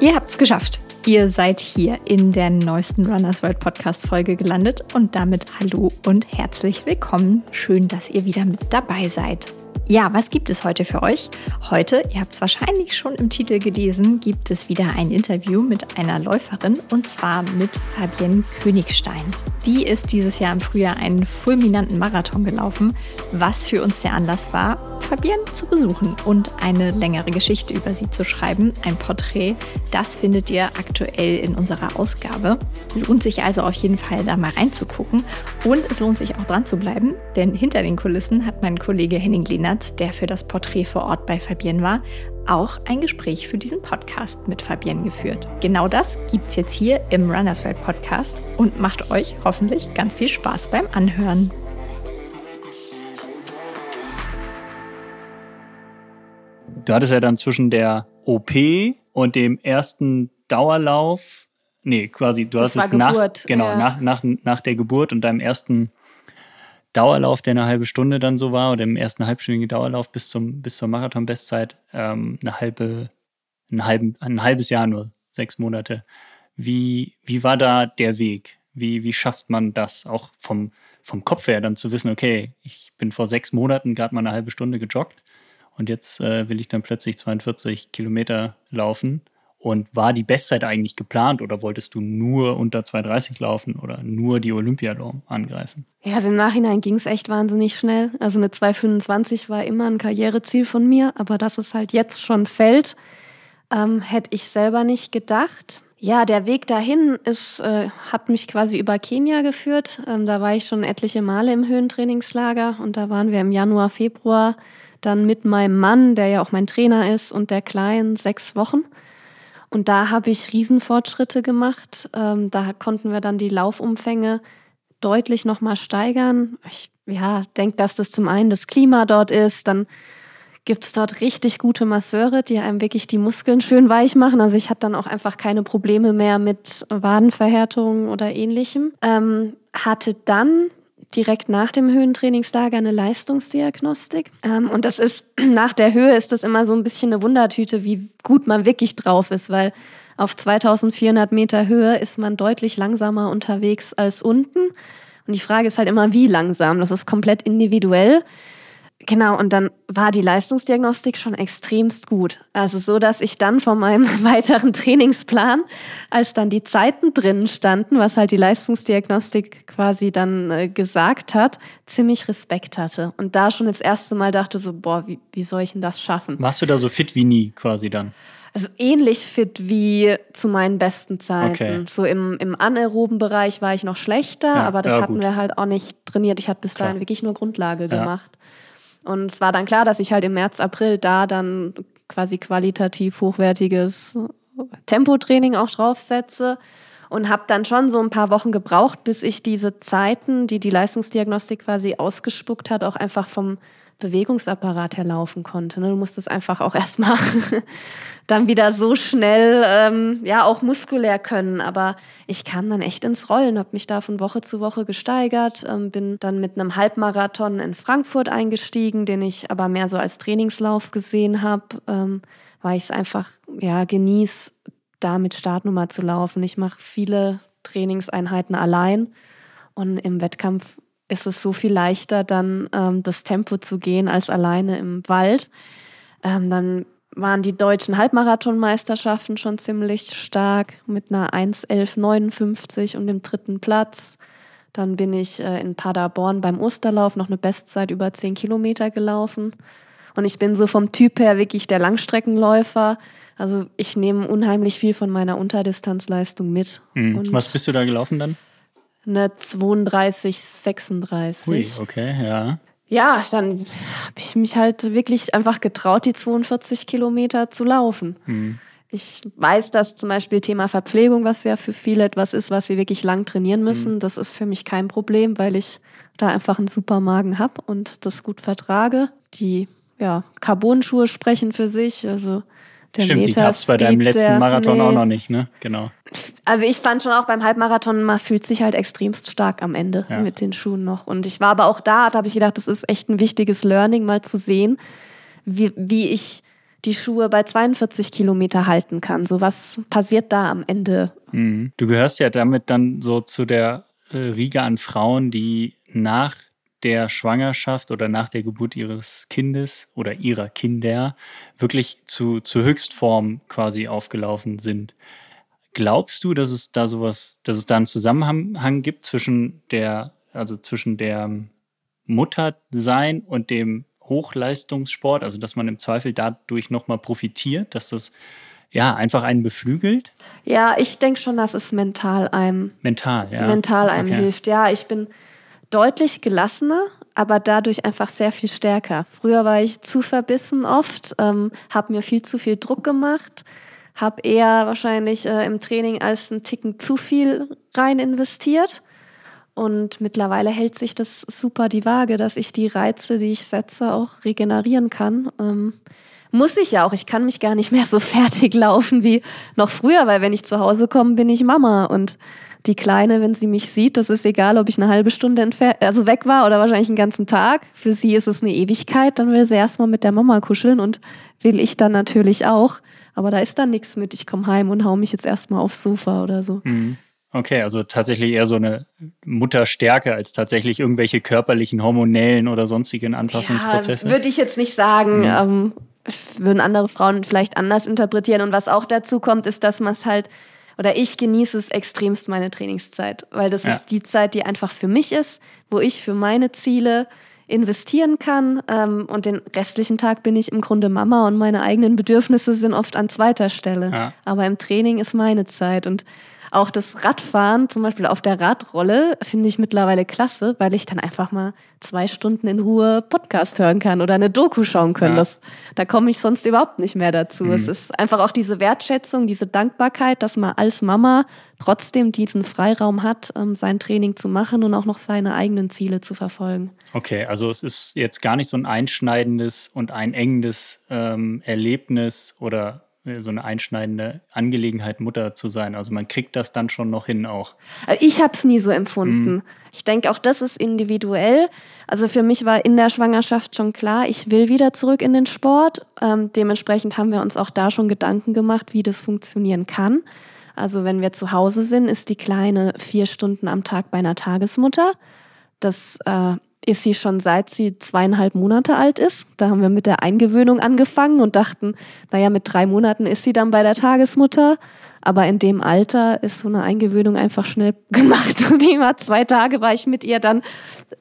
Ihr habt's geschafft. Ihr seid hier in der neuesten Runners World Podcast Folge gelandet und damit hallo und herzlich willkommen. Schön, dass ihr wieder mit dabei seid. Ja, was gibt es heute für euch? Heute, ihr habt es wahrscheinlich schon im Titel gelesen, gibt es wieder ein Interview mit einer Läuferin und zwar mit Fabienne Königstein. Die ist dieses Jahr im Frühjahr einen fulminanten Marathon gelaufen, was für uns der Anlass war, Fabienne zu besuchen und eine längere Geschichte über sie zu schreiben, ein Porträt. Das findet ihr aktuell in unserer Ausgabe. Lohnt sich also auf jeden Fall da mal reinzugucken und es lohnt sich auch dran zu bleiben, denn hinter den Kulissen hat mein Kollege Henning Lehnertz, der für das Porträt vor Ort bei Fabienne war, auch ein Gespräch für diesen Podcast mit Fabienne geführt. Genau das gibt es jetzt hier im Runners World Podcast und macht euch hoffentlich ganz viel Spaß beim Anhören. Du hattest ja dann zwischen der OP und dem ersten Dauerlauf, nee, quasi, du das hattest nach, genau, ja. nach, nach, nach der Geburt und deinem ersten Dauerlauf, der eine halbe Stunde dann so war, oder im ersten halbstündigen Dauerlauf bis zum bis zur Marathon-Bestzeit, ähm, eine halbe, ein, halben, ein halbes Jahr nur, sechs Monate. Wie, wie war da der Weg? Wie, wie schafft man das auch vom, vom Kopf her dann zu wissen, okay, ich bin vor sechs Monaten gerade mal eine halbe Stunde gejoggt und jetzt äh, will ich dann plötzlich 42 Kilometer laufen und war die Bestzeit eigentlich geplant oder wolltest du nur unter 2,30 laufen oder nur die Olympiadom angreifen? Ja, also im Nachhinein ging es echt wahnsinnig schnell. Also eine 2,25 war immer ein Karriereziel von mir, aber dass es halt jetzt schon fällt, ähm, hätte ich selber nicht gedacht. Ja, der Weg dahin ist, äh, hat mich quasi über Kenia geführt. Ähm, da war ich schon etliche Male im Höhentrainingslager und da waren wir im Januar, Februar dann mit meinem Mann, der ja auch mein Trainer ist, und der Kleinen sechs Wochen. Und da habe ich Riesenfortschritte gemacht. Ähm, da konnten wir dann die Laufumfänge deutlich nochmal steigern. Ich ja, denke, dass das zum einen das Klima dort ist, dann gibt es dort richtig gute Masseure, die einem wirklich die Muskeln schön weich machen. Also ich hatte dann auch einfach keine Probleme mehr mit Wadenverhärtungen oder ähnlichem. Ähm, hatte dann direkt nach dem Höhentrainingslager eine Leistungsdiagnostik. Ähm, und das ist, nach der Höhe ist das immer so ein bisschen eine Wundertüte, wie gut man wirklich drauf ist, weil auf 2400 Meter Höhe ist man deutlich langsamer unterwegs als unten. Und die Frage ist halt immer, wie langsam. Das ist komplett individuell. Genau, und dann war die Leistungsdiagnostik schon extremst gut. Also so, dass ich dann von meinem weiteren Trainingsplan, als dann die Zeiten drin standen, was halt die Leistungsdiagnostik quasi dann äh, gesagt hat, ziemlich Respekt hatte. Und da schon das erste Mal dachte so, boah, wie, wie soll ich denn das schaffen? Warst du da so fit wie nie quasi dann? Also ähnlich fit wie zu meinen besten Zeiten. Okay. So im, im anaeroben Bereich war ich noch schlechter, ja, aber das ja, hatten wir halt auch nicht trainiert. Ich hatte bis Klar. dahin wirklich nur Grundlage ja. gemacht. Und es war dann klar, dass ich halt im März, April da dann quasi qualitativ hochwertiges Tempotraining auch draufsetze und habe dann schon so ein paar Wochen gebraucht, bis ich diese Zeiten, die die Leistungsdiagnostik quasi ausgespuckt hat, auch einfach vom Bewegungsapparat herlaufen konnte. Ne? Du musst es einfach auch erstmal dann wieder so schnell, ähm, ja, auch muskulär können. Aber ich kam dann echt ins Rollen, habe mich da von Woche zu Woche gesteigert, ähm, bin dann mit einem Halbmarathon in Frankfurt eingestiegen, den ich aber mehr so als Trainingslauf gesehen habe, ähm, weil ich es einfach, ja, genieß, da mit Startnummer zu laufen. Ich mache viele Trainingseinheiten allein und im Wettkampf ist es so viel leichter, dann ähm, das Tempo zu gehen als alleine im Wald. Ähm, dann waren die deutschen Halbmarathonmeisterschaften schon ziemlich stark mit einer 1.11.59 und dem dritten Platz. Dann bin ich äh, in Paderborn beim Osterlauf noch eine Bestzeit über 10 Kilometer gelaufen. Und ich bin so vom Typ her wirklich der Langstreckenläufer. Also ich nehme unheimlich viel von meiner Unterdistanzleistung mit. Mhm. Was bist du da gelaufen dann? Eine 32, 36. Ui, okay, ja. Ja, dann habe ich mich halt wirklich einfach getraut, die 42 Kilometer zu laufen. Mhm. Ich weiß, dass zum Beispiel Thema Verpflegung, was ja für viele etwas ist, was sie wirklich lang trainieren müssen, mhm. das ist für mich kein Problem, weil ich da einfach einen super Magen habe und das gut vertrage. Die ja, Carbon-Schuhe sprechen für sich. Also der Stimmt, Meter die gab es bei deinem letzten Marathon nee. auch noch nicht, ne? Genau. Also ich fand schon auch beim Halbmarathon, man fühlt sich halt extremst stark am Ende ja. mit den Schuhen noch. Und ich war aber auch da, da habe ich gedacht, das ist echt ein wichtiges Learning, mal zu sehen, wie, wie ich die Schuhe bei 42 Kilometer halten kann. So was passiert da am Ende? Mhm. Du gehörst ja damit dann so zu der äh, Riege an Frauen, die nach der Schwangerschaft oder nach der Geburt ihres Kindes oder ihrer Kinder wirklich zu, zur Höchstform quasi aufgelaufen sind. Glaubst du, dass es da sowas, dass es da einen Zusammenhang gibt zwischen der, also zwischen der Muttersein und dem Hochleistungssport, also dass man im Zweifel dadurch nochmal profitiert, dass das ja einfach einen beflügelt? Ja, ich denke schon, dass es mental einem mental, ja. mental einem okay. hilft. Ja, ich bin deutlich gelassener, aber dadurch einfach sehr viel stärker. Früher war ich zu verbissen oft, ähm, habe mir viel zu viel Druck gemacht, habe eher wahrscheinlich äh, im Training als einen Ticken zu viel rein investiert. Und mittlerweile hält sich das super die Waage, dass ich die Reize, die ich setze, auch regenerieren kann. Ähm, muss ich ja auch. Ich kann mich gar nicht mehr so fertig laufen wie noch früher, weil wenn ich zu Hause komme, bin ich Mama. Und die Kleine, wenn sie mich sieht, das ist egal, ob ich eine halbe Stunde entfernt, also weg war oder wahrscheinlich einen ganzen Tag. Für sie ist es eine Ewigkeit. Dann will sie erstmal mit der Mama kuscheln und will ich dann natürlich auch. Aber da ist dann nichts mit, ich komme heim und hau mich jetzt erstmal aufs Sofa oder so. Mhm. Okay, also tatsächlich eher so eine Mutterstärke als tatsächlich irgendwelche körperlichen, hormonellen oder sonstigen Anpassungsprozesse. Ja, würde ich jetzt nicht sagen. Mhm. Ähm, würden andere Frauen vielleicht anders interpretieren. Und was auch dazu kommt, ist, dass man es halt, oder ich genieße es extremst meine Trainingszeit, weil das ja. ist die Zeit, die einfach für mich ist, wo ich für meine Ziele investieren kann. Ähm, und den restlichen Tag bin ich im Grunde Mama und meine eigenen Bedürfnisse sind oft an zweiter Stelle. Ja. Aber im Training ist meine Zeit. Und auch das Radfahren, zum Beispiel auf der Radrolle, finde ich mittlerweile klasse, weil ich dann einfach mal zwei Stunden in Ruhe Podcast hören kann oder eine Doku schauen kann. Ja. Das, da komme ich sonst überhaupt nicht mehr dazu. Mhm. Es ist einfach auch diese Wertschätzung, diese Dankbarkeit, dass man als Mama trotzdem diesen Freiraum hat, ähm, sein Training zu machen und auch noch seine eigenen Ziele zu verfolgen. Okay, also es ist jetzt gar nicht so ein einschneidendes und einengendes ähm, Erlebnis oder so eine einschneidende Angelegenheit, Mutter zu sein. Also man kriegt das dann schon noch hin auch. Äh, ich habe es nie so empfunden. Mhm. Ich denke, auch das ist individuell. Also für mich war in der Schwangerschaft schon klar, ich will wieder zurück in den Sport. Ähm, dementsprechend haben wir uns auch da schon Gedanken gemacht, wie das funktionieren kann. Also wenn wir zu Hause sind, ist die Kleine vier Stunden am Tag bei einer Tagesmutter. Das äh, ist sie schon seit sie zweieinhalb Monate alt ist. Da haben wir mit der Eingewöhnung angefangen und dachten, naja, mit drei Monaten ist sie dann bei der Tagesmutter. Aber in dem Alter ist so eine Eingewöhnung einfach schnell gemacht. Und die war zwei Tage, war ich mit ihr, dann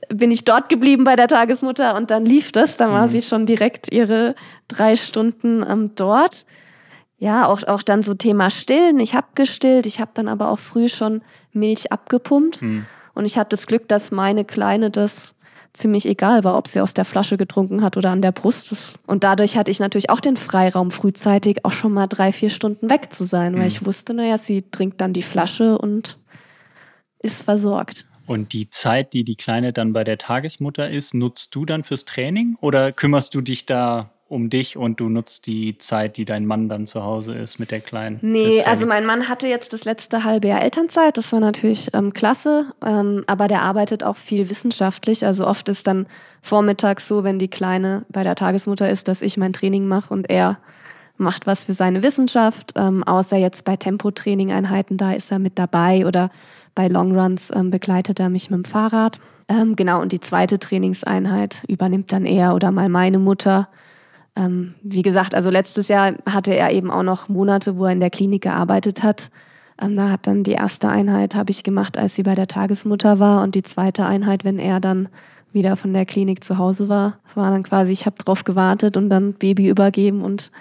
bin ich dort geblieben bei der Tagesmutter und dann lief das. Dann war mhm. sie schon direkt ihre drei Stunden ähm, dort. Ja, auch, auch dann so Thema Stillen. Ich habe gestillt, ich habe dann aber auch früh schon Milch abgepumpt. Mhm. Und ich hatte das Glück, dass meine Kleine das ziemlich egal war, ob sie aus der Flasche getrunken hat oder an der Brust. Und dadurch hatte ich natürlich auch den Freiraum, frühzeitig auch schon mal drei, vier Stunden weg zu sein, weil mhm. ich wusste, naja, sie trinkt dann die Flasche und ist versorgt. Und die Zeit, die die Kleine dann bei der Tagesmutter ist, nutzt du dann fürs Training oder kümmerst du dich da um dich und du nutzt die Zeit, die dein Mann dann zu Hause ist mit der Kleinen? Nee, also mein Mann hatte jetzt das letzte halbe Jahr Elternzeit, das war natürlich ähm, klasse, ähm, aber der arbeitet auch viel wissenschaftlich. Also oft ist dann vormittags so, wenn die Kleine bei der Tagesmutter ist, dass ich mein Training mache und er macht was für seine Wissenschaft, ähm, außer jetzt bei Tempotraining-Einheiten, da ist er mit dabei oder bei Longruns ähm, begleitet er mich mit dem Fahrrad. Ähm, genau, und die zweite Trainingseinheit übernimmt dann er oder mal meine Mutter. Ähm, wie gesagt, also letztes Jahr hatte er eben auch noch Monate, wo er in der Klinik gearbeitet hat. Ähm, da hat dann die erste Einheit habe ich gemacht, als sie bei der Tagesmutter war und die zweite Einheit, wenn er dann wieder von der Klinik zu Hause war. Das war dann quasi, ich habe drauf gewartet und dann Baby übergeben und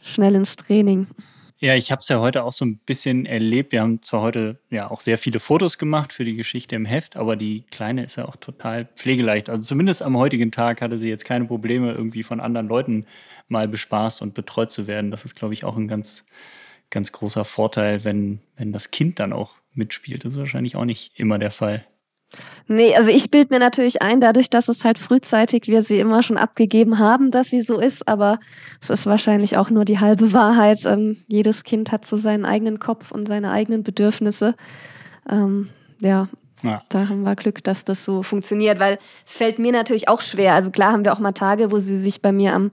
schnell ins Training. Ja, ich habe es ja heute auch so ein bisschen erlebt. Wir haben zwar heute ja auch sehr viele Fotos gemacht für die Geschichte im Heft, aber die Kleine ist ja auch total pflegeleicht. Also zumindest am heutigen Tag hatte sie jetzt keine Probleme, irgendwie von anderen Leuten mal bespaßt und betreut zu werden. Das ist, glaube ich, auch ein ganz, ganz großer Vorteil, wenn, wenn das Kind dann auch mitspielt. Das ist wahrscheinlich auch nicht immer der Fall. Nee, also ich bild mir natürlich ein, dadurch, dass es halt frühzeitig wir sie immer schon abgegeben haben, dass sie so ist, aber es ist wahrscheinlich auch nur die halbe Wahrheit. Ähm, jedes Kind hat so seinen eigenen Kopf und seine eigenen Bedürfnisse. Ähm, ja, ja. Da haben wir Glück, dass das so funktioniert, weil es fällt mir natürlich auch schwer. Also klar haben wir auch mal Tage, wo sie sich bei mir am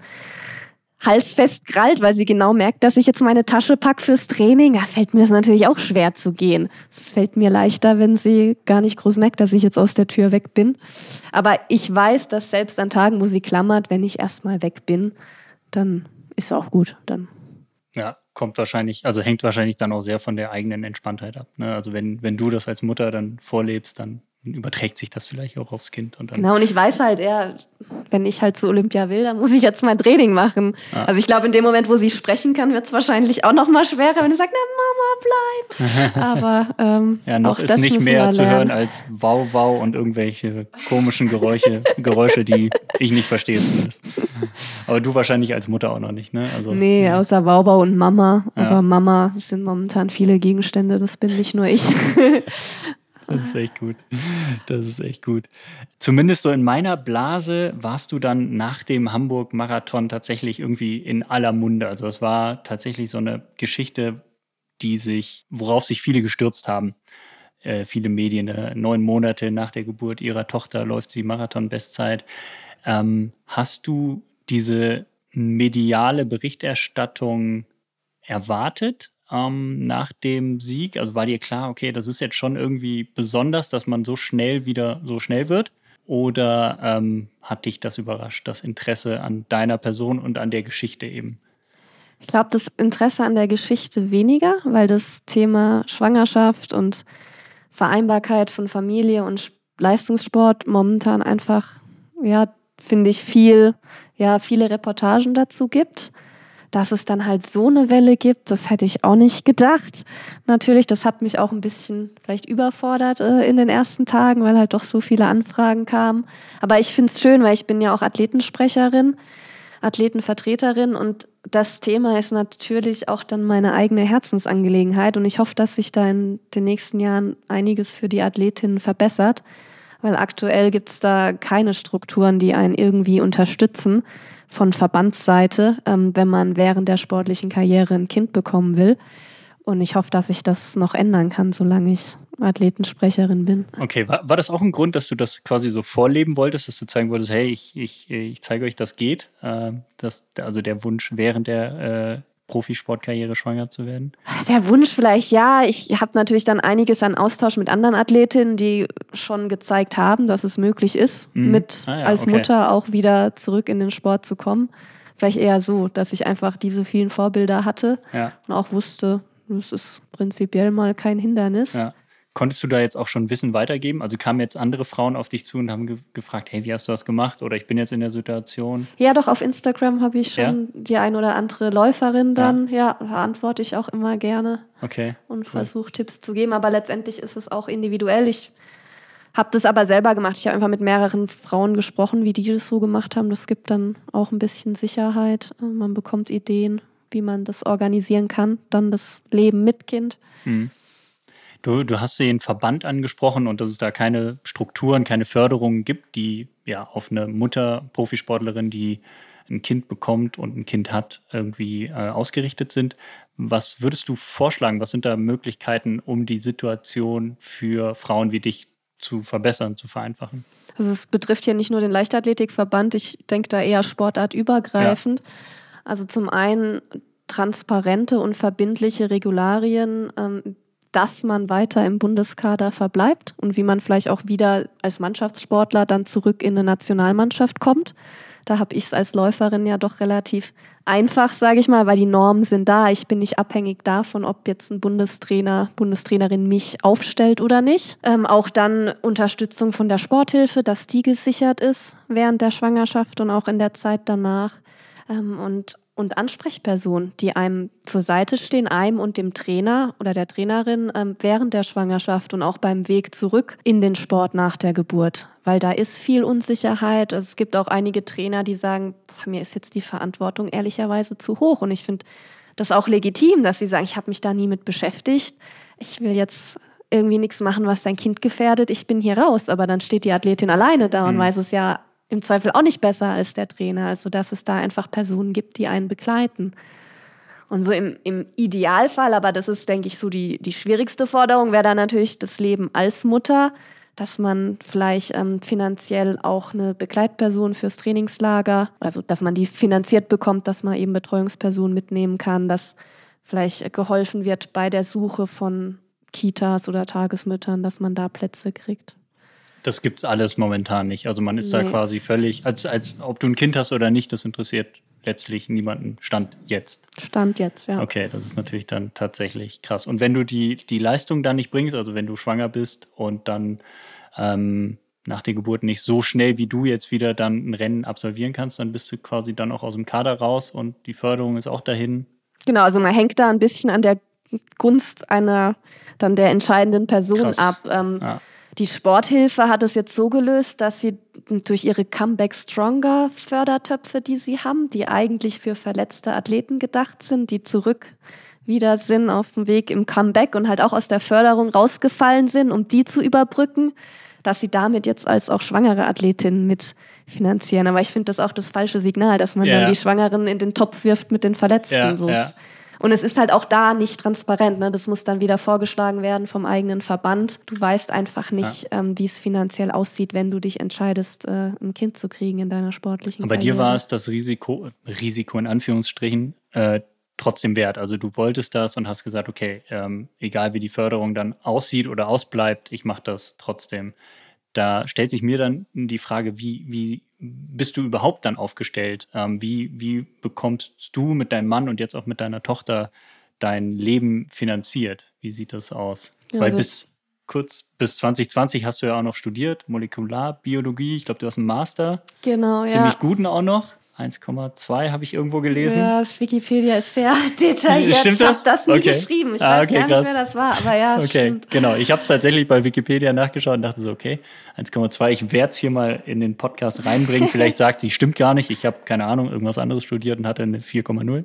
halsfest krallt, weil sie genau merkt, dass ich jetzt meine Tasche pack fürs Training. Da fällt mir es natürlich auch schwer zu gehen. Es fällt mir leichter, wenn sie gar nicht groß merkt, dass ich jetzt aus der Tür weg bin. Aber ich weiß, dass selbst an Tagen, wo sie klammert, wenn ich erstmal weg bin, dann ist auch gut. Dann. Ja, kommt wahrscheinlich, also hängt wahrscheinlich dann auch sehr von der eigenen Entspanntheit ab. Ne? Also wenn, wenn du das als Mutter dann vorlebst, dann überträgt sich das vielleicht auch aufs Kind. Und genau, und ich weiß halt, eher, wenn ich halt zu Olympia will, dann muss ich jetzt mein Training machen. Ah. Also ich glaube, in dem Moment, wo sie sprechen kann, wird es wahrscheinlich auch noch mal schwerer, wenn du sagst, na Mama, bleib. Aber ähm, ja, noch ist nicht mehr zu hören als Wow, Wow und irgendwelche komischen Geräusche, Geräusche, die ich nicht verstehe zumindest. Aber du wahrscheinlich als Mutter auch noch nicht, ne? Also, nee, ja. außer Wow, Wow und Mama. Ja. Aber Mama sind momentan viele Gegenstände, das bin nicht nur ich. Das ist echt gut. Das ist echt gut. Zumindest so in meiner Blase warst du dann nach dem Hamburg-Marathon tatsächlich irgendwie in aller Munde. Also es war tatsächlich so eine Geschichte, die sich, worauf sich viele gestürzt haben. Äh, viele Medien, äh, neun Monate nach der Geburt ihrer Tochter läuft sie Marathon-Bestzeit. Ähm, hast du diese mediale Berichterstattung erwartet? Ähm, nach dem Sieg? Also war dir klar, okay, das ist jetzt schon irgendwie besonders, dass man so schnell wieder so schnell wird? Oder ähm, hat dich das überrascht, das Interesse an deiner Person und an der Geschichte eben? Ich glaube, das Interesse an der Geschichte weniger, weil das Thema Schwangerschaft und Vereinbarkeit von Familie und Leistungssport momentan einfach, ja, finde ich, viel, ja, viele Reportagen dazu gibt. Dass es dann halt so eine Welle gibt, das hätte ich auch nicht gedacht. Natürlich, das hat mich auch ein bisschen vielleicht überfordert äh, in den ersten Tagen, weil halt doch so viele Anfragen kamen. Aber ich finde es schön, weil ich bin ja auch Athletensprecherin, Athletenvertreterin und das Thema ist natürlich auch dann meine eigene Herzensangelegenheit und ich hoffe, dass sich da in den nächsten Jahren einiges für die Athletinnen verbessert, weil aktuell gibt es da keine Strukturen, die einen irgendwie unterstützen von Verbandsseite, ähm, wenn man während der sportlichen Karriere ein Kind bekommen will. Und ich hoffe, dass ich das noch ändern kann, solange ich Athletensprecherin bin. Okay, war, war das auch ein Grund, dass du das quasi so vorleben wolltest, dass du zeigen wolltest, hey, ich, ich, ich zeige euch, das geht? Äh, das, also der Wunsch während der äh, Profisportkarriere schwanger zu werden? Der Wunsch vielleicht ja. Ich habe natürlich dann einiges an Austausch mit anderen Athletinnen, die schon gezeigt haben, dass es möglich ist, mhm. mit ah, ja, als okay. Mutter auch wieder zurück in den Sport zu kommen. Vielleicht eher so, dass ich einfach diese vielen Vorbilder hatte ja. und auch wusste, das ist prinzipiell mal kein Hindernis. Ja. Konntest du da jetzt auch schon Wissen weitergeben? Also kamen jetzt andere Frauen auf dich zu und haben ge gefragt, hey, wie hast du das gemacht? Oder ich bin jetzt in der Situation. Ja, doch, auf Instagram habe ich schon ja? die ein oder andere Läuferin dann. Ja, ja da antworte ich auch immer gerne. Okay. Und cool. versuche Tipps zu geben. Aber letztendlich ist es auch individuell. Ich habe das aber selber gemacht. Ich habe einfach mit mehreren Frauen gesprochen, wie die das so gemacht haben. Das gibt dann auch ein bisschen Sicherheit. Man bekommt Ideen, wie man das organisieren kann. Dann das Leben mit Kind. Mhm. Du, du hast den Verband angesprochen und dass es da keine Strukturen, keine Förderungen gibt, die ja auf eine Mutter, Profisportlerin, die ein Kind bekommt und ein Kind hat, irgendwie äh, ausgerichtet sind. Was würdest du vorschlagen? Was sind da Möglichkeiten, um die Situation für Frauen wie dich zu verbessern, zu vereinfachen? Also es betrifft ja nicht nur den Leichtathletikverband, ich denke da eher sportartübergreifend. Ja. Also zum einen transparente und verbindliche Regularien, ähm, dass man weiter im Bundeskader verbleibt und wie man vielleicht auch wieder als Mannschaftssportler dann zurück in eine Nationalmannschaft kommt. Da habe ich es als Läuferin ja doch relativ einfach, sage ich mal, weil die Normen sind da. Ich bin nicht abhängig davon, ob jetzt ein Bundestrainer, Bundestrainerin mich aufstellt oder nicht. Ähm, auch dann Unterstützung von der Sporthilfe, dass die gesichert ist während der Schwangerschaft und auch in der Zeit danach. Ähm, und und Ansprechpersonen, die einem zur Seite stehen, einem und dem Trainer oder der Trainerin ähm, während der Schwangerschaft und auch beim Weg zurück in den Sport nach der Geburt. Weil da ist viel Unsicherheit. Also es gibt auch einige Trainer, die sagen, mir ist jetzt die Verantwortung ehrlicherweise zu hoch. Und ich finde das auch legitim, dass sie sagen, ich habe mich da nie mit beschäftigt. Ich will jetzt irgendwie nichts machen, was dein Kind gefährdet. Ich bin hier raus. Aber dann steht die Athletin alleine da und mhm. weiß es ja im Zweifel auch nicht besser als der Trainer. Also dass es da einfach Personen gibt, die einen begleiten. Und so im, im Idealfall, aber das ist, denke ich, so die, die schwierigste Forderung, wäre dann natürlich das Leben als Mutter, dass man vielleicht ähm, finanziell auch eine Begleitperson fürs Trainingslager, also dass man die finanziert bekommt, dass man eben Betreuungspersonen mitnehmen kann, dass vielleicht geholfen wird bei der Suche von Kitas oder Tagesmüttern, dass man da Plätze kriegt. Das gibt es alles momentan nicht. Also man ist nee. da quasi völlig, als, als ob du ein Kind hast oder nicht, das interessiert letztlich niemanden. Stand jetzt. Stand jetzt, ja. Okay, das ist natürlich dann tatsächlich krass. Und wenn du die, die Leistung dann nicht bringst, also wenn du schwanger bist und dann ähm, nach der Geburt nicht so schnell wie du jetzt wieder dann ein Rennen absolvieren kannst, dann bist du quasi dann auch aus dem Kader raus und die Förderung ist auch dahin. Genau, also man hängt da ein bisschen an der Gunst einer dann der entscheidenden Person Krass. ab. Ähm, ja. Die Sporthilfe hat es jetzt so gelöst, dass sie durch ihre Comeback Stronger Fördertöpfe, die sie haben, die eigentlich für verletzte Athleten gedacht sind, die zurück wieder sind auf dem Weg im Comeback und halt auch aus der Förderung rausgefallen sind, um die zu überbrücken, dass sie damit jetzt als auch schwangere Athletinnen mit finanzieren. Aber ich finde das auch das falsche Signal, dass man ja. dann die Schwangeren in den Topf wirft mit den Verletzten. Ja, so ja. Und es ist halt auch da nicht transparent. Ne? Das muss dann wieder vorgeschlagen werden vom eigenen Verband. Du weißt einfach nicht, ja. ähm, wie es finanziell aussieht, wenn du dich entscheidest, äh, ein Kind zu kriegen in deiner sportlichen Aber Karriere. dir war es das Risiko, Risiko in Anführungsstrichen, äh, trotzdem wert. Also du wolltest das und hast gesagt, okay, ähm, egal wie die Förderung dann aussieht oder ausbleibt, ich mache das trotzdem. Da stellt sich mir dann die Frage, wie, wie bist du überhaupt dann aufgestellt? Ähm, wie, wie bekommst du mit deinem Mann und jetzt auch mit deiner Tochter dein Leben finanziert? Wie sieht das aus? Ja, Weil also bis kurz bis 2020 hast du ja auch noch studiert, Molekularbiologie. Ich glaube, du hast einen Master. Genau, Ziemlich ja. Ziemlich guten auch noch. 1,2 habe ich irgendwo gelesen. Ja, das Wikipedia ist sehr detailliert. Stimmt das? Ich habe das nie okay. geschrieben. Ich ah, okay, weiß gar krass. nicht, wer das war, aber ja, Okay, stimmt. genau. Ich habe es tatsächlich bei Wikipedia nachgeschaut und dachte so, okay, 1,2. Ich werde es hier mal in den Podcast reinbringen. Vielleicht sagt sie, stimmt gar nicht. Ich habe keine Ahnung, irgendwas anderes studiert und hatte eine 4,0.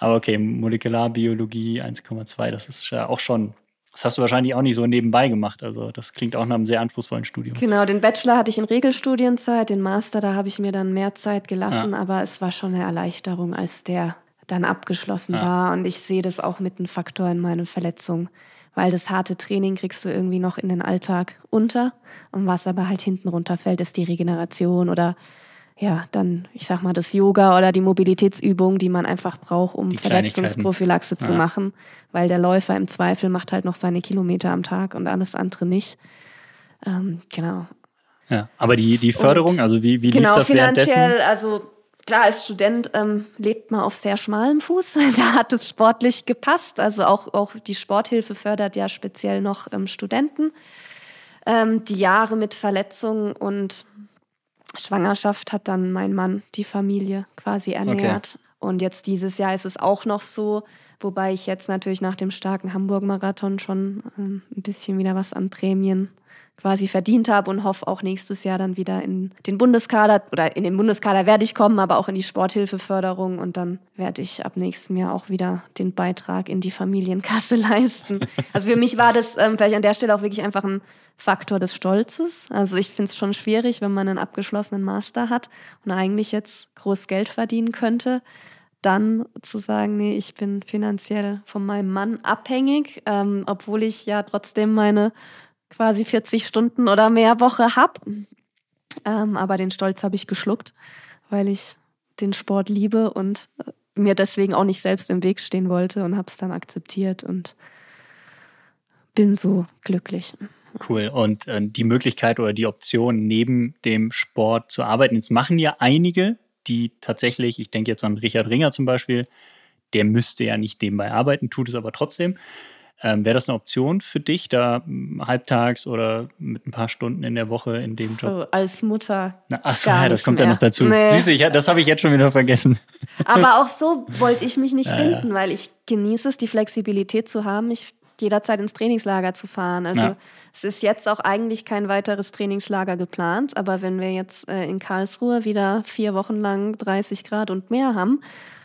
Aber okay, Molekularbiologie 1,2, das ist ja auch schon das hast du wahrscheinlich auch nicht so nebenbei gemacht. Also das klingt auch nach einem sehr anspruchsvollen Studium. Genau, den Bachelor hatte ich in Regelstudienzeit, den Master, da habe ich mir dann mehr Zeit gelassen, ja. aber es war schon eine Erleichterung, als der dann abgeschlossen ja. war. Und ich sehe das auch mit einem Faktor in meiner Verletzung, weil das harte Training kriegst du irgendwie noch in den Alltag unter. Und was aber halt hinten runterfällt, ist die Regeneration oder ja, dann, ich sag mal, das Yoga oder die Mobilitätsübung, die man einfach braucht, um Verletzungsprophylaxe zu ja. machen, weil der Läufer im Zweifel macht halt noch seine Kilometer am Tag und alles andere nicht. Ähm, genau. Ja, aber die, die Förderung, und, also wie, wie genau, lief das finanziell, währenddessen? Also klar, als Student ähm, lebt man auf sehr schmalem Fuß. da hat es sportlich gepasst. Also auch, auch die Sporthilfe fördert ja speziell noch ähm, Studenten. Ähm, die Jahre mit Verletzungen und Schwangerschaft hat dann mein Mann die Familie quasi ernährt. Okay. Und jetzt dieses Jahr ist es auch noch so, wobei ich jetzt natürlich nach dem starken Hamburg-Marathon schon ähm, ein bisschen wieder was an Prämien quasi verdient habe und hoffe auch nächstes Jahr dann wieder in den Bundeskader oder in den Bundeskader werde ich kommen, aber auch in die Sporthilfeförderung und dann werde ich ab nächstem Jahr auch wieder den Beitrag in die Familienkasse leisten. Also für mich war das ähm, vielleicht an der Stelle auch wirklich einfach ein Faktor des Stolzes. Also ich finde es schon schwierig, wenn man einen abgeschlossenen Master hat und eigentlich jetzt groß Geld verdienen könnte, dann zu sagen, nee, ich bin finanziell von meinem Mann abhängig, ähm, obwohl ich ja trotzdem meine quasi 40 Stunden oder mehr Woche habe. Ähm, aber den Stolz habe ich geschluckt, weil ich den Sport liebe und äh, mir deswegen auch nicht selbst im Weg stehen wollte und habe es dann akzeptiert und bin so glücklich. Cool. Und äh, die Möglichkeit oder die Option, neben dem Sport zu arbeiten, jetzt machen ja einige, die tatsächlich, ich denke jetzt an Richard Ringer zum Beispiel, der müsste ja nicht nebenbei arbeiten, tut es aber trotzdem. Ähm, Wäre das eine Option für dich, da hm, halbtags oder mit ein paar Stunden in der Woche in dem Job? So, als Mutter. Na, achso, ja, das kommt ja noch dazu. Nee. Siehst du, ich, das habe ich jetzt schon wieder vergessen. Aber auch so wollte ich mich nicht ja, binden, ja. weil ich genieße es, die Flexibilität zu haben. Ich jederzeit ins Trainingslager zu fahren. Also ja. es ist jetzt auch eigentlich kein weiteres Trainingslager geplant, aber wenn wir jetzt äh, in Karlsruhe wieder vier Wochen lang 30 Grad und mehr haben,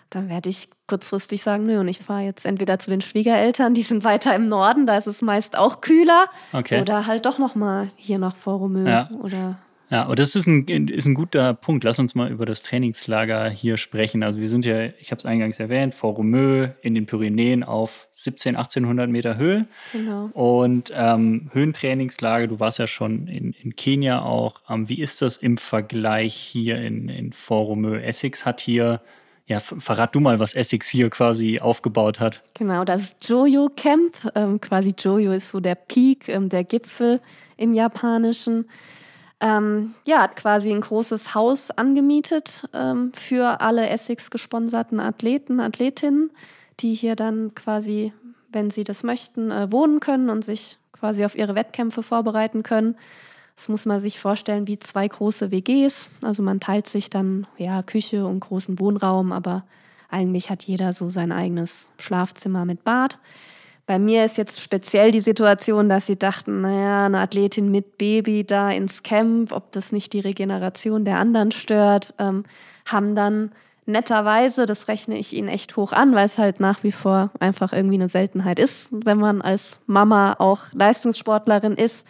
dann werde ich kurzfristig sagen, nö, und ich fahre jetzt entweder zu den Schwiegereltern, die sind weiter im Norden, da ist es meist auch kühler, okay. oder halt doch noch mal hier nach Voromö ja. oder Ja, und das ist ein, ist ein guter Punkt. Lass uns mal über das Trainingslager hier sprechen. Also wir sind ja, ich habe es eingangs erwähnt, vor Romeu in den Pyrenäen auf 17, 1800 Meter Höhe. Genau. Und ähm, Höhentrainingslager, du warst ja schon in, in Kenia auch. Ähm, wie ist das im Vergleich hier in, in Fort Romeu? Essex hat hier ja, verrat du mal, was Essex hier quasi aufgebaut hat. Genau, das Jojo Camp. Ähm, quasi Jojo ist so der Peak, ähm, der Gipfel im Japanischen ähm, ja, hat quasi ein großes Haus angemietet ähm, für alle Essex gesponserten Athleten, Athletinnen, die hier dann quasi, wenn sie das möchten, äh, wohnen können und sich quasi auf ihre Wettkämpfe vorbereiten können. Das muss man sich vorstellen wie zwei große WGs. Also man teilt sich dann ja Küche und großen Wohnraum, aber eigentlich hat jeder so sein eigenes Schlafzimmer mit Bad. Bei mir ist jetzt speziell die Situation, dass sie dachten, naja, eine Athletin mit Baby da ins Camp, ob das nicht die Regeneration der anderen stört, ähm, haben dann netterweise, das rechne ich ihnen echt hoch an, weil es halt nach wie vor einfach irgendwie eine Seltenheit ist, wenn man als Mama auch Leistungssportlerin ist,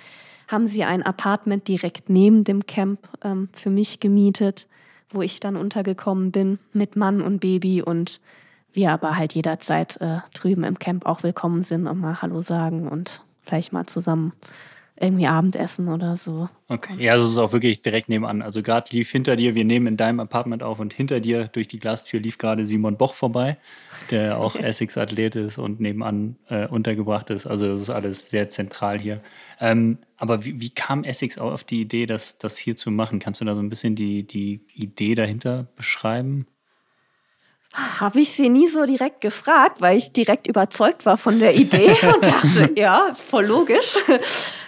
haben sie ein Apartment direkt neben dem Camp ähm, für mich gemietet, wo ich dann untergekommen bin mit Mann und Baby und wir aber halt jederzeit äh, drüben im Camp auch willkommen sind und mal Hallo sagen und vielleicht mal zusammen irgendwie Abendessen oder so. Okay, ja, also es ist auch wirklich direkt nebenan. Also gerade lief hinter dir, wir nehmen in deinem Apartment auf und hinter dir durch die Glastür lief gerade Simon Boch vorbei, der auch Essex-Athlet ist und nebenan äh, untergebracht ist. Also das ist alles sehr zentral hier. Ähm, aber wie, wie, kam Essex auch auf die Idee, das, das hier zu machen? Kannst du da so ein bisschen die, die Idee dahinter beschreiben? Habe ich sie nie so direkt gefragt, weil ich direkt überzeugt war von der Idee und dachte, ja, ist voll logisch.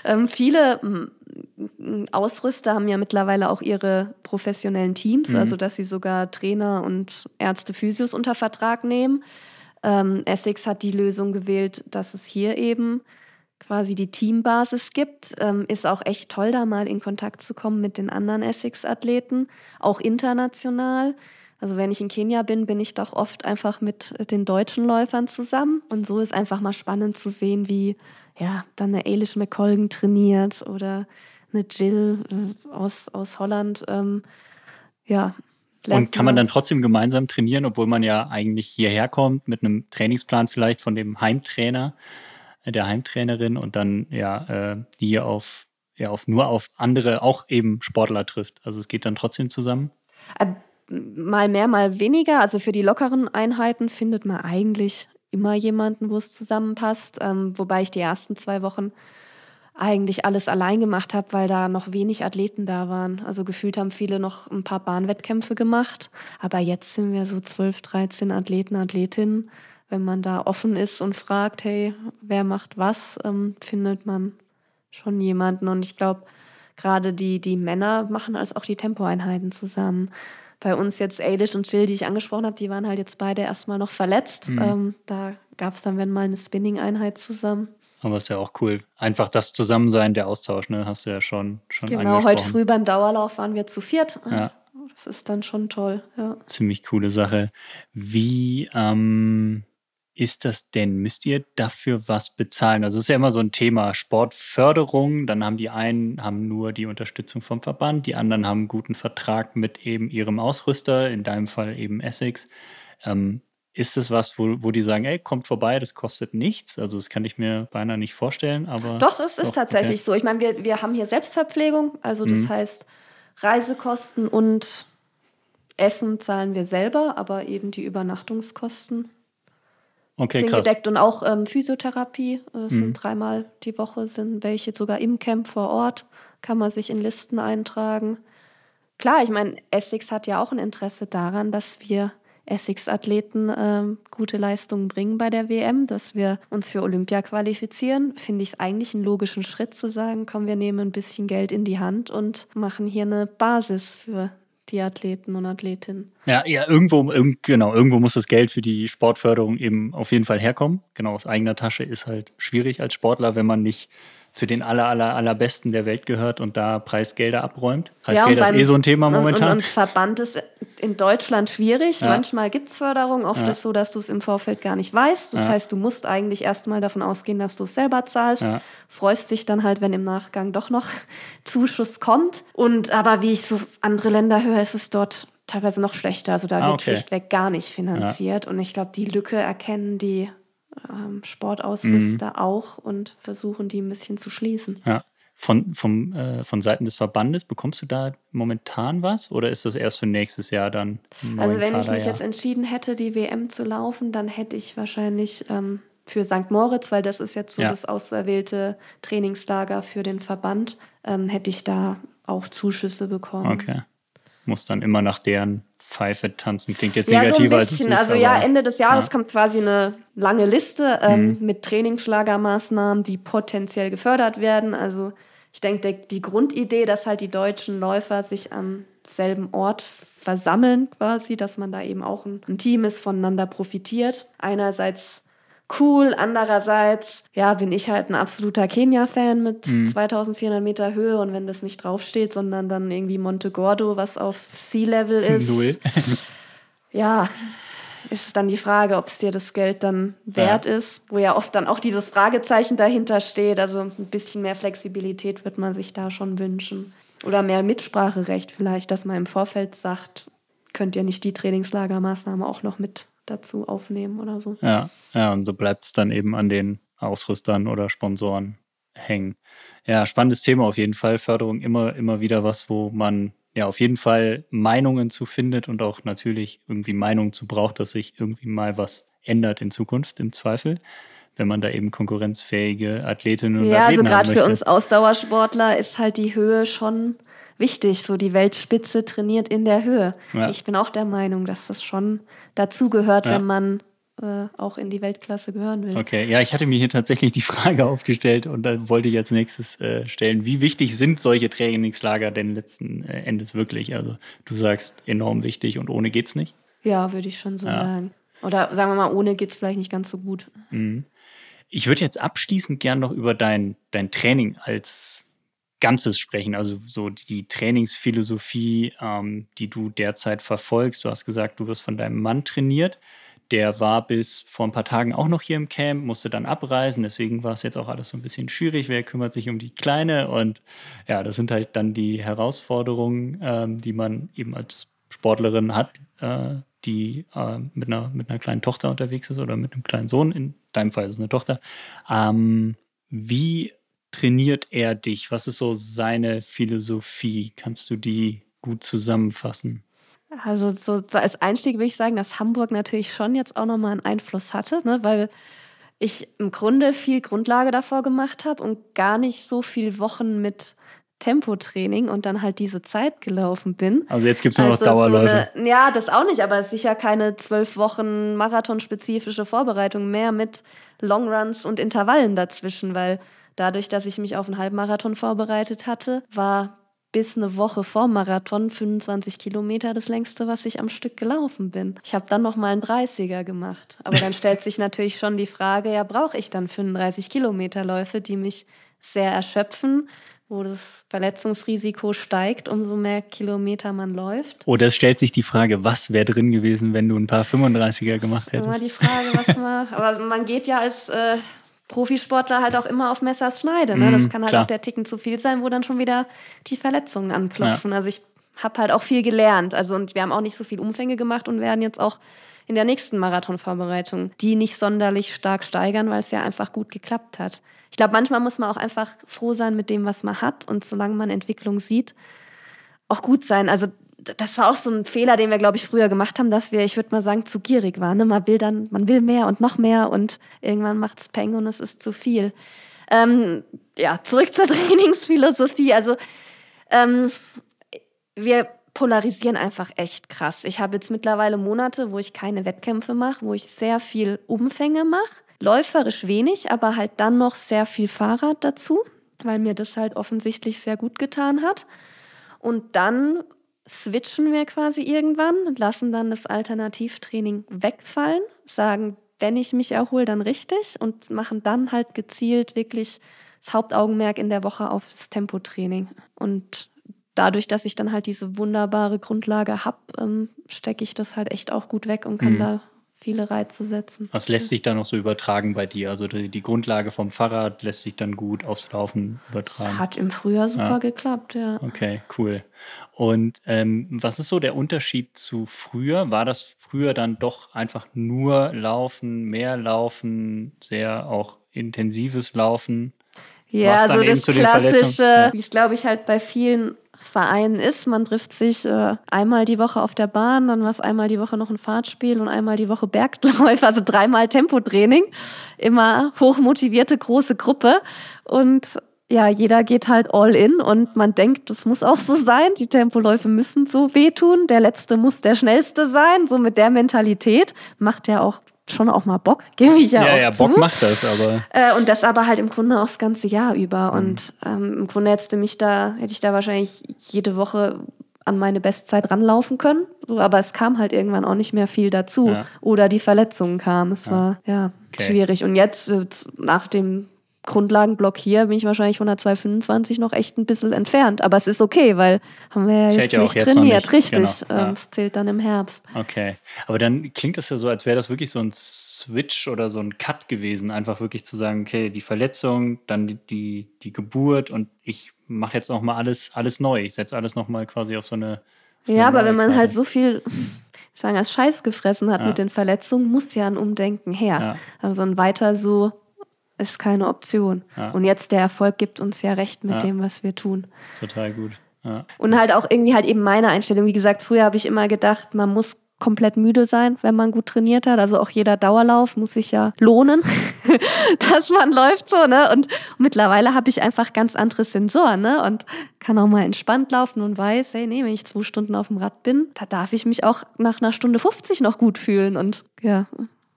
Ähm, viele mm, Ausrüster haben ja mittlerweile auch ihre professionellen Teams, mhm. also dass sie sogar Trainer und Ärzte, Physios unter Vertrag nehmen. Ähm, Essex hat die Lösung gewählt, dass es hier eben quasi die Teambasis gibt. Ähm, ist auch echt toll, da mal in Kontakt zu kommen mit den anderen Essex-Athleten, auch international. Also wenn ich in Kenia bin, bin ich doch oft einfach mit den deutschen Läufern zusammen. Und so ist einfach mal spannend zu sehen, wie ja, dann eine Eilish McColgan trainiert oder eine Jill äh, aus, aus Holland. Ähm, ja. Und kann man dann trotzdem gemeinsam trainieren, obwohl man ja eigentlich hierher kommt mit einem Trainingsplan vielleicht von dem Heimtrainer, der Heimtrainerin und dann ja äh, hier auf, ja auf nur auf andere auch eben Sportler trifft. Also es geht dann trotzdem zusammen. Äh, mal mehr, mal weniger. Also für die lockeren Einheiten findet man eigentlich immer jemanden, wo es zusammenpasst. Ähm, wobei ich die ersten zwei Wochen eigentlich alles allein gemacht habe, weil da noch wenig Athleten da waren. Also gefühlt haben viele noch ein paar Bahnwettkämpfe gemacht. Aber jetzt sind wir so 12, 13 Athleten, Athletinnen. Wenn man da offen ist und fragt, hey, wer macht was, ähm, findet man schon jemanden. Und ich glaube, gerade die, die Männer machen als auch die Tempoeinheiten zusammen bei uns jetzt Eilish und Jill, die ich angesprochen habe, die waren halt jetzt beide erstmal noch verletzt. Mhm. Ähm, da gab es dann, wenn mal eine Spinning-Einheit zusammen. Aber ist ja auch cool. Einfach das Zusammensein, der Austausch, ne? Hast du ja schon, schon Genau, heute früh beim Dauerlauf waren wir zu viert. Ja. Das ist dann schon toll, ja. Ziemlich coole Sache. Wie, ähm, ist das denn? Müsst ihr dafür was bezahlen? Also es ist ja immer so ein Thema Sportförderung. Dann haben die einen haben nur die Unterstützung vom Verband, die anderen haben einen guten Vertrag mit eben ihrem Ausrüster, in deinem Fall eben Essex. Ähm, ist das was, wo, wo die sagen, ey, kommt vorbei, das kostet nichts? Also das kann ich mir beinahe nicht vorstellen, aber. Doch, es doch, ist tatsächlich okay. so. Ich meine, wir, wir haben hier Selbstverpflegung, also das mhm. heißt Reisekosten und Essen zahlen wir selber, aber eben die Übernachtungskosten Okay, sind krass. gedeckt und auch ähm, Physiotherapie äh, sind mhm. dreimal die Woche, sind welche sogar im Camp vor Ort, kann man sich in Listen eintragen. Klar, ich meine, Essex hat ja auch ein Interesse daran, dass wir Essex-Athleten ähm, gute Leistungen bringen bei der WM, dass wir uns für Olympia qualifizieren, finde ich es eigentlich einen logischen Schritt zu sagen, komm, wir nehmen ein bisschen Geld in die Hand und machen hier eine Basis für die Athleten und Athletinnen. Ja, ja, irgendwo, genau, irgendwo muss das Geld für die Sportförderung eben auf jeden Fall herkommen. Genau, aus eigener Tasche ist halt schwierig als Sportler, wenn man nicht zu den aller, aller, allerbesten der Welt gehört und da Preisgelder abräumt. Preisgelder ja, beim, ist eh so ein Thema momentan. Und, und, Verband ist in Deutschland schwierig. Ja. Manchmal gibt es Förderung, oft ja. ist es so, dass du es im Vorfeld gar nicht weißt. Das heißt, du musst eigentlich erstmal davon ausgehen, dass du es selber zahlst. Freust dich dann halt, wenn im Nachgang doch noch Zuschuss kommt. Und aber wie ich so andere Länder höre, ist es dort teilweise noch schlechter. Also da ah, wird okay. schlichtweg gar nicht finanziert. Und ich glaube, die Lücke erkennen die ähm, Sportausrüster mhm. auch und versuchen die ein bisschen zu schließen. Ja. Von, vom, äh, von Seiten des Verbandes bekommst du da momentan was oder ist das erst für nächstes Jahr dann? Also wenn ich mich jetzt entschieden hätte, die WM zu laufen, dann hätte ich wahrscheinlich ähm, für St. Moritz, weil das ist jetzt so ja. das auserwählte Trainingslager für den Verband, ähm, hätte ich da auch Zuschüsse bekommen. Okay. Muss dann immer nach deren Pfeife tanzen. Klingt jetzt ja, negativer so als es ist. Also ja, Ende des Jahres ja. kommt quasi eine lange Liste ähm, mhm. mit Trainingslagermaßnahmen, die potenziell gefördert werden. Also ich denke, die Grundidee, dass halt die deutschen Läufer sich am selben Ort versammeln quasi, dass man da eben auch ein, ein Team ist, voneinander profitiert. Einerseits cool. Andererseits, ja, bin ich halt ein absoluter Kenia-Fan mit mhm. 2400 Meter Höhe und wenn das nicht draufsteht, sondern dann irgendwie Monte Gordo, was auf Sea-Level ist. Null. ja, ist dann die Frage, ob es dir das Geld dann wert ja. ist, wo ja oft dann auch dieses Fragezeichen dahinter steht. Also ein bisschen mehr Flexibilität wird man sich da schon wünschen. Oder mehr Mitspracherecht vielleicht, dass man im Vorfeld sagt, könnt ihr nicht die Trainingslagermaßnahme auch noch mit dazu aufnehmen oder so. Ja, ja und so bleibt es dann eben an den Ausrüstern oder Sponsoren hängen. Ja, spannendes Thema auf jeden Fall. Förderung immer, immer wieder was, wo man ja auf jeden Fall Meinungen zu findet und auch natürlich irgendwie Meinungen zu braucht, dass sich irgendwie mal was ändert in Zukunft im Zweifel, wenn man da eben konkurrenzfähige Athletinnen und ja, Athleten Ja, also gerade für uns Ausdauersportler ist halt die Höhe schon wichtig. So die Weltspitze trainiert in der Höhe. Ja. Ich bin auch der Meinung, dass das schon dazugehört, ja. wenn man äh, auch in die Weltklasse gehören will. Okay, ja, ich hatte mir hier tatsächlich die Frage aufgestellt und dann wollte ich als nächstes äh, stellen, wie wichtig sind solche Trainingslager denn letzten äh, Endes wirklich? Also du sagst enorm wichtig und ohne geht's nicht? Ja, würde ich schon so ja. sagen. Oder sagen wir mal, ohne geht's vielleicht nicht ganz so gut. Mhm. Ich würde jetzt abschließend gern noch über dein, dein Training als Ganzes sprechen, also so die Trainingsphilosophie, ähm, die du derzeit verfolgst. Du hast gesagt, du wirst von deinem Mann trainiert. Der war bis vor ein paar Tagen auch noch hier im Camp, musste dann abreisen. Deswegen war es jetzt auch alles so ein bisschen schwierig. Wer kümmert sich um die Kleine? Und ja, das sind halt dann die Herausforderungen, ähm, die man eben als Sportlerin hat, äh, die äh, mit, einer, mit einer kleinen Tochter unterwegs ist oder mit einem kleinen Sohn. In deinem Fall ist es eine Tochter. Ähm, wie trainiert er dich? Was ist so seine Philosophie? Kannst du die gut zusammenfassen? Also so als Einstieg würde ich sagen, dass Hamburg natürlich schon jetzt auch nochmal einen Einfluss hatte, ne? weil ich im Grunde viel Grundlage davor gemacht habe und gar nicht so viele Wochen mit Tempotraining und dann halt diese Zeit gelaufen bin. Also jetzt gibt es nur also noch Dauerläufe. So eine, ja, das auch nicht, aber sicher keine zwölf Wochen marathonspezifische Vorbereitung mehr mit Longruns und Intervallen dazwischen, weil Dadurch, dass ich mich auf einen Halbmarathon vorbereitet hatte, war bis eine Woche vor Marathon 25 Kilometer das längste, was ich am Stück gelaufen bin. Ich habe dann noch mal einen 30er gemacht. Aber dann stellt sich natürlich schon die Frage, ja, brauche ich dann 35 Kilometer Läufe, die mich sehr erschöpfen, wo das Verletzungsrisiko steigt, umso mehr Kilometer man läuft. Oder es stellt sich die Frage, was wäre drin gewesen, wenn du ein paar 35er gemacht hättest? Immer die Frage, was man, aber man geht ja als äh, Profisportler halt auch immer auf Messers Schneide. Ne? Das mhm, kann halt klar. auch der Ticken zu viel sein, wo dann schon wieder die Verletzungen anklopfen. Ja. Also ich habe halt auch viel gelernt. Also und wir haben auch nicht so viel Umfänge gemacht und werden jetzt auch in der nächsten Marathonvorbereitung die nicht sonderlich stark steigern, weil es ja einfach gut geklappt hat. Ich glaube, manchmal muss man auch einfach froh sein mit dem, was man hat und solange man Entwicklung sieht, auch gut sein. Also das war auch so ein Fehler, den wir, glaube ich, früher gemacht haben, dass wir, ich würde mal sagen, zu gierig waren. Ne? Man will dann, man will mehr und noch mehr und irgendwann macht es Peng und es ist zu viel. Ähm, ja, zurück zur Trainingsphilosophie. Also ähm, wir polarisieren einfach echt krass. Ich habe jetzt mittlerweile Monate, wo ich keine Wettkämpfe mache, wo ich sehr viel Umfänge mache. Läuferisch wenig, aber halt dann noch sehr viel Fahrrad dazu, weil mir das halt offensichtlich sehr gut getan hat. Und dann switchen wir quasi irgendwann, lassen dann das Alternativtraining wegfallen, sagen, wenn ich mich erhole, dann richtig und machen dann halt gezielt wirklich das Hauptaugenmerk in der Woche auf das Tempotraining. Und dadurch, dass ich dann halt diese wunderbare Grundlage habe, ähm, stecke ich das halt echt auch gut weg und kann mhm. da viele Reize setzen. Was lässt sich da noch so übertragen bei dir? Also die, die, Grundlage vom Fahrrad lässt sich dann gut aufs Laufen übertragen? Hat im Frühjahr super ja. geklappt, ja. Okay, cool. Und ähm, was ist so der Unterschied zu früher? War das früher dann doch einfach nur Laufen, mehr Laufen, sehr auch intensives Laufen? Ja, so das klassische, wie es glaube ich halt bei vielen Vereinen ist. Man trifft sich äh, einmal die Woche auf der Bahn, dann war es einmal die Woche noch ein Fahrtspiel und einmal die Woche Bergläufe, also dreimal Tempotraining. Immer hochmotivierte große Gruppe und ja, jeder geht halt all in und man denkt, das muss auch so sein. Die Tempoläufe müssen so wehtun. Der letzte muss der schnellste sein. So mit der Mentalität macht ja auch schon auch mal Bock, gebe ich ja, ja auch Ja, zu. Bock macht das, aber. Äh, und das aber halt im Grunde auch das ganze Jahr über. Mhm. Und ähm, im Grunde hätte mich da, hätte ich da wahrscheinlich jede Woche an meine Bestzeit ranlaufen können. So, aber es kam halt irgendwann auch nicht mehr viel dazu. Ja. Oder die Verletzungen kamen. Es ja. war ja okay. schwierig. Und jetzt, äh, nach dem Grundlagenblock hier bin ich wahrscheinlich von der 225 noch echt ein bisschen entfernt. Aber es ist okay, weil haben wir ja jetzt ja nicht jetzt trainiert. Nicht. Richtig. Genau. Ähm, es zählt dann im Herbst. Okay. Aber dann klingt das ja so, als wäre das wirklich so ein Switch oder so ein Cut gewesen. Einfach wirklich zu sagen, okay, die Verletzung, dann die, die, die Geburt und ich mache jetzt nochmal alles, alles neu. Ich setze alles nochmal quasi auf so eine. Auf ja, aber wenn man halt so viel sagen, als Scheiß gefressen hat ja. mit den Verletzungen, muss ja ein Umdenken her. Ja. Also ein weiter so ist keine Option. Ja. Und jetzt der Erfolg gibt uns ja recht mit ja. dem, was wir tun. Total gut. Ja. Und halt auch irgendwie halt eben meine Einstellung. Wie gesagt, früher habe ich immer gedacht, man muss komplett müde sein, wenn man gut trainiert hat. Also auch jeder Dauerlauf muss sich ja lohnen, dass man läuft so, ne? Und mittlerweile habe ich einfach ganz andere Sensoren, ne? Und kann auch mal entspannt laufen und weiß, hey, nee, wenn ich zwei Stunden auf dem Rad bin, da darf ich mich auch nach einer Stunde 50 noch gut fühlen und ja,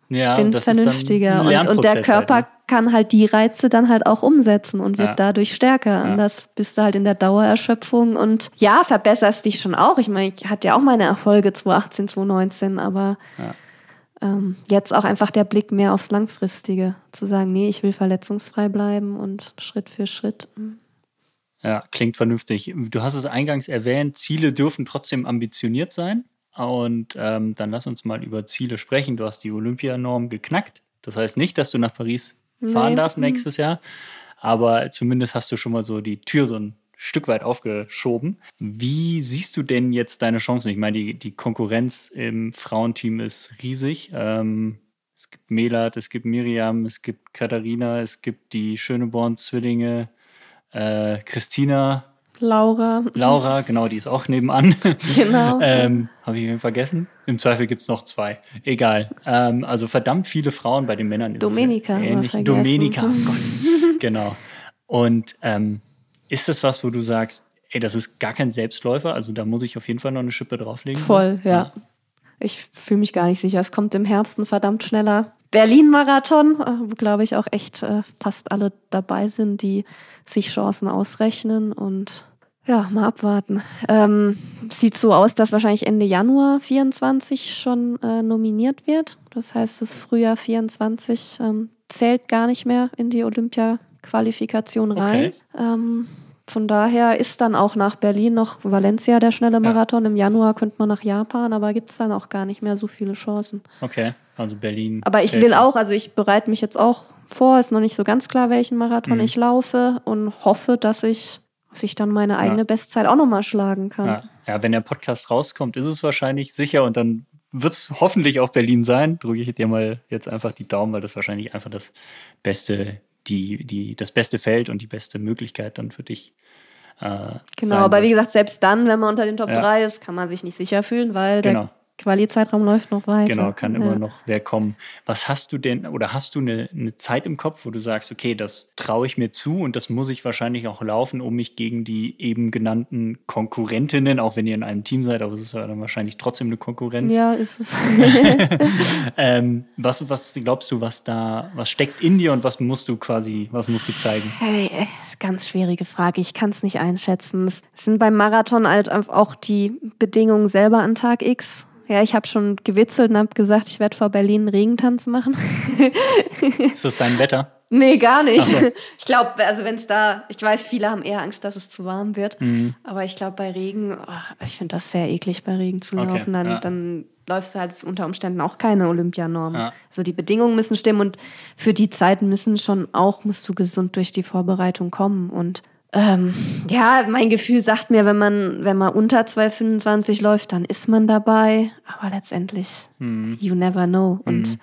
ja, bin vernünftiger. Und, und, der Körper halt, ne? kann halt die Reize dann halt auch umsetzen und wird ja. dadurch stärker. Ja. Anders bist du halt in der Dauererschöpfung und ja, verbesserst dich schon auch. Ich meine, ich hatte ja auch meine Erfolge 2018, 2019, aber ähm, jetzt auch einfach der Blick mehr aufs Langfristige. Zu sagen, nee, ich will verletzungsfrei bleiben und Schritt für Schritt. Hm. Ja, klingt vernünftig. Du hast es eingangs erwähnt, Ziele dürfen trotzdem ambitioniert sein. Und ähm, dann lass uns mal über Ziele sprechen. Du hast die Olympianorm geknackt. Das heißt nicht, dass du nach Paris fahren nee. darfst nächstes Jahr, aber zumindest hast du schon mal so die Tür so ein Stück weit aufgeschoben. Wie siehst du denn jetzt deine Chancen? Ich meine, die, die Konkurrenz im Frauenteam ist riesig. Ähm, es gibt Melat, es gibt Miriam, es gibt Katharina, es gibt die Schöneborn-Zwillinge, äh, Christina, Laura. Laura, genau, die ist auch nebenan. Genau. ähm, Habe ich ihn vergessen? Im Zweifel gibt es noch zwei. Egal. Ähm, also verdammt viele Frauen bei den Männern. Domenica. Ähnlich. Domenica, oh Gott. genau. Und ähm, ist das was, wo du sagst, ey, das ist gar kein Selbstläufer, also da muss ich auf jeden Fall noch eine Schippe drauflegen? Voll, ja. ja. Ich fühle mich gar nicht sicher. Es kommt im Herbst ein verdammt schneller Berlin-Marathon, äh, wo, glaube ich, auch echt äh, fast alle dabei sind, die sich Chancen ausrechnen und ja, mal abwarten. Ähm, sieht so aus, dass wahrscheinlich Ende Januar 24 schon äh, nominiert wird. Das heißt, das Frühjahr 24 ähm, zählt gar nicht mehr in die Olympia-Qualifikation rein. Okay. Ähm, von daher ist dann auch nach Berlin noch Valencia der schnelle Marathon. Ja. Im Januar könnte man nach Japan, aber gibt es dann auch gar nicht mehr so viele Chancen. Okay, also Berlin. Aber ich will auch, also ich bereite mich jetzt auch vor, ist noch nicht so ganz klar, welchen Marathon mhm. ich laufe und hoffe, dass ich, dass ich dann meine eigene ja. Bestzeit auch nochmal schlagen kann. Ja. ja, wenn der Podcast rauskommt, ist es wahrscheinlich sicher und dann wird es hoffentlich auch Berlin sein. Drücke ich dir mal jetzt einfach die Daumen, weil das wahrscheinlich einfach das beste die, die, das beste Feld und die beste Möglichkeit dann für dich. Äh, genau, aber wie gesagt, selbst dann, wenn man unter den Top ja. 3 ist, kann man sich nicht sicher fühlen, weil genau. der Quali-Zeitraum läuft noch weiter. Genau, kann immer noch wer kommen. Was hast du denn, oder hast du eine, eine Zeit im Kopf, wo du sagst, okay, das traue ich mir zu und das muss ich wahrscheinlich auch laufen, um mich gegen die eben genannten Konkurrentinnen, auch wenn ihr in einem Team seid, aber es ist ja dann wahrscheinlich trotzdem eine Konkurrenz. Ja, ist es. ähm, was, was glaubst du, was da, was steckt in dir und was musst du quasi, was musst du zeigen? Hey, ganz schwierige Frage. Ich kann es nicht einschätzen. Es sind beim Marathon halt auch die Bedingungen selber an Tag X ja, ich habe schon gewitzelt und habe gesagt, ich werde vor Berlin einen Regentanz machen. ist das dein Wetter? Nee, gar nicht. So. Ich glaube, also wenn es da, ich weiß, viele haben eher Angst, dass es zu warm wird. Mhm. Aber ich glaube, bei Regen, oh, ich finde das sehr eklig, bei Regen zu okay, laufen. Dann, ja. dann läufst du halt unter Umständen auch keine Olympianorm. Ja. Also die Bedingungen müssen stimmen und für die Zeiten müssen schon auch, musst du gesund durch die Vorbereitung kommen. Und ähm, ja, mein Gefühl sagt mir, wenn man, wenn man unter 2,25 läuft, dann ist man dabei. Aber letztendlich, mhm. you never know. Und mhm.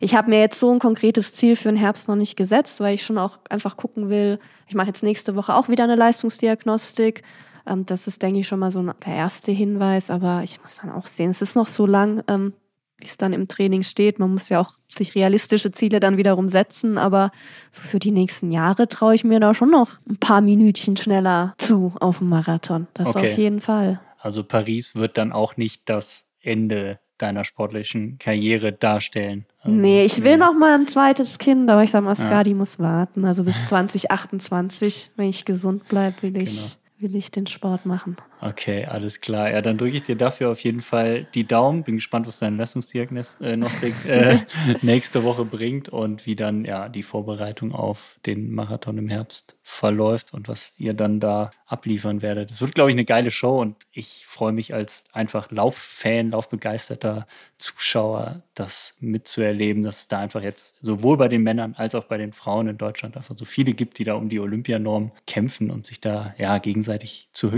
ich habe mir jetzt so ein konkretes Ziel für den Herbst noch nicht gesetzt, weil ich schon auch einfach gucken will. Ich mache jetzt nächste Woche auch wieder eine Leistungsdiagnostik. Ähm, das ist, denke ich, schon mal so ein erster Hinweis. Aber ich muss dann auch sehen, es ist noch so lang. Ähm, wie es dann im Training steht. Man muss ja auch sich realistische Ziele dann wiederum setzen, aber so für die nächsten Jahre traue ich mir da schon noch ein paar Minütchen schneller zu auf dem Marathon. Das okay. auf jeden Fall. Also Paris wird dann auch nicht das Ende deiner sportlichen Karriere darstellen. Also, nee, ich will nee. noch mal ein zweites Kind, aber ich sag mal, Skadi ja. muss warten. Also bis 2028, wenn ich gesund bleibe, will ich, genau. will ich den Sport machen. Okay, alles klar. Ja, dann drücke ich dir dafür auf jeden Fall die Daumen. Bin gespannt, was deine Leistungsdiagnostik äh, nächste Woche bringt und wie dann ja die Vorbereitung auf den Marathon im Herbst verläuft und was ihr dann da abliefern werdet. Das wird, glaube ich, eine geile Show und ich freue mich als einfach Lauffan, Laufbegeisterter Zuschauer, das mitzuerleben, dass es da einfach jetzt sowohl bei den Männern als auch bei den Frauen in Deutschland einfach so viele gibt, die da um die Olympianorm kämpfen und sich da ja gegenseitig zur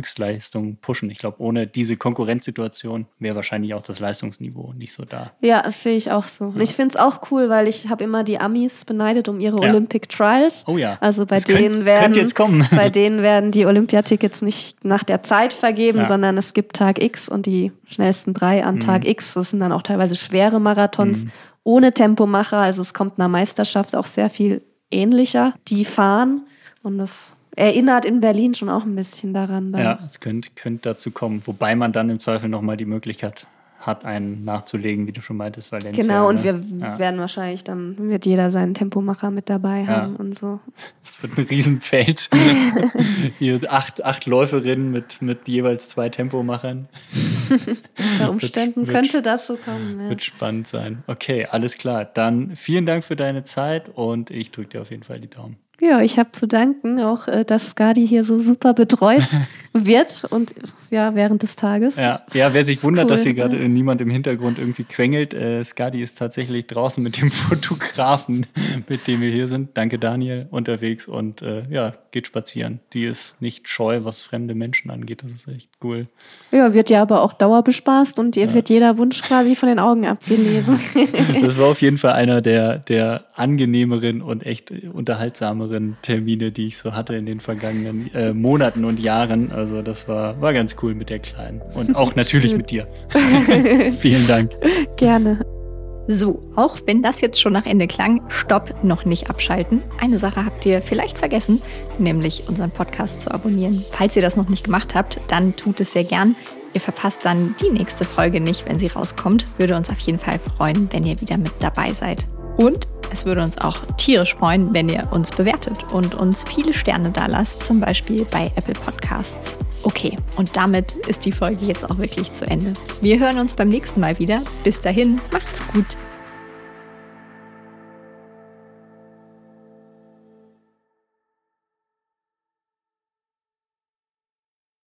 Pushen. Ich glaube, ohne diese Konkurrenzsituation wäre wahrscheinlich auch das Leistungsniveau nicht so da. Ja, das sehe ich auch so. Ja. Ich finde es auch cool, weil ich habe immer die Amis beneidet um ihre ja. Olympic Trials. Oh ja. Also bei das denen werden jetzt kommen. bei denen werden die Olympiatickets nicht nach der Zeit vergeben, ja. sondern es gibt Tag X und die schnellsten drei an mhm. Tag X. Das sind dann auch teilweise schwere Marathons mhm. ohne Tempomacher. Also es kommt einer Meisterschaft auch sehr viel ähnlicher. Die fahren und das erinnert in Berlin schon auch ein bisschen daran. Dann. Ja, es könnte, könnte dazu kommen, wobei man dann im Zweifel nochmal die Möglichkeit hat, einen nachzulegen, wie du schon meintest, Valencia. Genau, und ne? wir ja. werden wahrscheinlich dann, wird jeder seinen Tempomacher mit dabei haben ja. und so. Es wird ein Riesenfeld. Hier acht, acht Läuferinnen mit, mit jeweils zwei Tempomachern. Unter Umständen wird, könnte wird, das so kommen. Ja. Wird spannend sein. Okay, alles klar. Dann vielen Dank für deine Zeit und ich drücke dir auf jeden Fall die Daumen. Ja, ich habe zu danken, auch äh, dass Skadi hier so super betreut wird und ja, während des Tages. Ja, ja wer sich wundert, cool. dass hier gerade ja. niemand im Hintergrund irgendwie quengelt, äh, Skadi ist tatsächlich draußen mit dem Fotografen, mit dem wir hier sind. Danke, Daniel, unterwegs und äh, ja, geht spazieren. Die ist nicht scheu, was fremde Menschen angeht. Das ist echt cool. Ja, wird ja aber auch dauerbespaßt und ihr ja. wird jeder Wunsch quasi von den Augen abgelesen. das war auf jeden Fall einer der, der angenehmeren und echt unterhaltsameren anderen Termine, die ich so hatte in den vergangenen äh, Monaten und Jahren. Also das war, war ganz cool mit der Kleinen. Und auch natürlich mit dir. Vielen Dank. Gerne. So, auch wenn das jetzt schon nach Ende klang, stopp, noch nicht abschalten. Eine Sache habt ihr vielleicht vergessen, nämlich unseren Podcast zu abonnieren. Falls ihr das noch nicht gemacht habt, dann tut es sehr gern. Ihr verpasst dann die nächste Folge nicht, wenn sie rauskommt. Würde uns auf jeden Fall freuen, wenn ihr wieder mit dabei seid. Und es würde uns auch tierisch freuen, wenn ihr uns bewertet und uns viele Sterne da lasst, zum Beispiel bei Apple Podcasts. Okay, und damit ist die Folge jetzt auch wirklich zu Ende. Wir hören uns beim nächsten Mal wieder. Bis dahin, macht's gut.